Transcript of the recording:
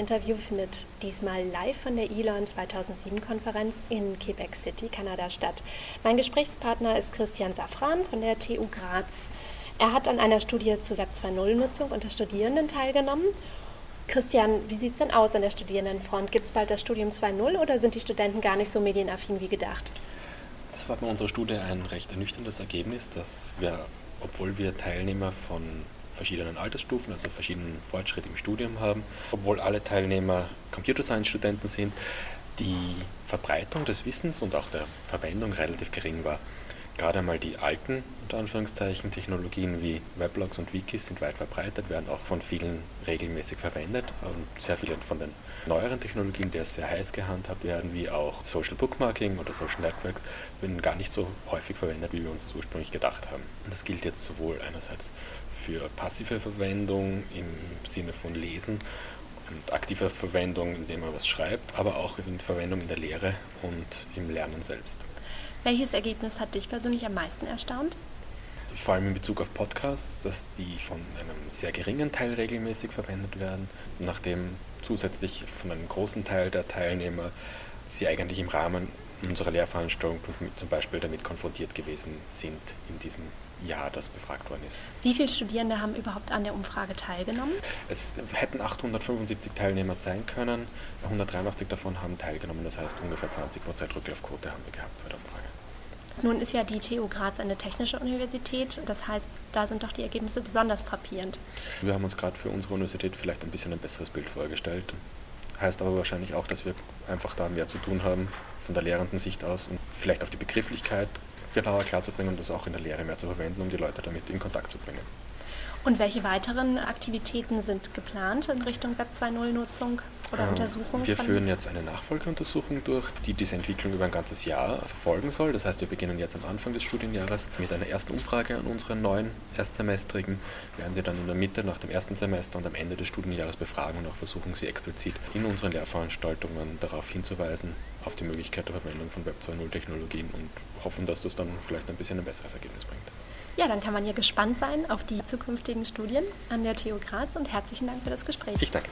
Interview findet diesmal live von der ELON 2007-Konferenz in Quebec City, Kanada statt. Mein Gesprächspartner ist Christian Safran von der TU Graz. Er hat an einer Studie zur Web 2.0-Nutzung unter Studierenden teilgenommen. Christian, wie sieht es denn aus an der Studierendenfront? Gibt es bald das Studium 2.0 oder sind die Studenten gar nicht so medienaffin wie gedacht? Das war bei unserer Studie ein recht ernüchterndes Ergebnis, dass wir, obwohl wir Teilnehmer von verschiedenen Altersstufen, also verschiedenen Fortschritt im Studium haben. Obwohl alle Teilnehmer Computer Science Studenten sind, die Verbreitung des Wissens und auch der Verwendung relativ gering war. Gerade einmal die alten, Technologien wie Weblogs und Wikis sind weit verbreitet, werden auch von vielen regelmäßig verwendet und sehr viele von den neueren Technologien, die sehr heiß gehandhabt werden, wie auch Social Bookmarking oder Social Networks, werden gar nicht so häufig verwendet, wie wir uns das ursprünglich gedacht haben. Und das gilt jetzt sowohl einerseits für passive Verwendung im Sinne von Lesen und aktive Verwendung, indem man was schreibt, aber auch in Verwendung in der Lehre und im Lernen selbst. Welches Ergebnis hat dich persönlich am meisten erstaunt? Vor allem in Bezug auf Podcasts, dass die von einem sehr geringen Teil regelmäßig verwendet werden, nachdem zusätzlich von einem großen Teil der Teilnehmer sie eigentlich im Rahmen unserer Lehrveranstaltung zum Beispiel damit konfrontiert gewesen sind in diesem Jahr, das befragt worden ist. Wie viele Studierende haben überhaupt an der Umfrage teilgenommen? Es hätten 875 Teilnehmer sein können, 183 davon haben teilgenommen, das heißt ungefähr 20 Prozent Rücklaufquote haben wir gehabt bei der Umfrage. Nun ist ja die TU Graz eine technische Universität, das heißt, da sind doch die Ergebnisse besonders frappierend. Wir haben uns gerade für unsere Universität vielleicht ein bisschen ein besseres Bild vorgestellt. Heißt aber wahrscheinlich auch, dass wir einfach da mehr zu tun haben von der lehrenden Sicht aus und vielleicht auch die Begrifflichkeit genauer klarzubringen und das auch in der Lehre mehr zu verwenden, um die Leute damit in Kontakt zu bringen. Und welche weiteren Aktivitäten sind geplant in Richtung Web 2.0-Nutzung oder ähm, Untersuchung? Wir führen jetzt eine Nachfolgeuntersuchung durch, die diese Entwicklung über ein ganzes Jahr verfolgen soll. Das heißt, wir beginnen jetzt am Anfang des Studienjahres mit einer ersten Umfrage an unsere neuen Erstsemestrigen, werden sie dann in der Mitte nach dem ersten Semester und am Ende des Studienjahres befragen und auch versuchen, sie explizit in unseren Lehrveranstaltungen darauf hinzuweisen, auf die Möglichkeit der Verwendung von Web 2.0-Technologien und hoffen, dass das dann vielleicht ein bisschen ein besseres Ergebnis bringt. Ja, dann kann man hier gespannt sein auf die zukünftigen Studien an der TU Graz und herzlichen Dank für das Gespräch. Ich danke.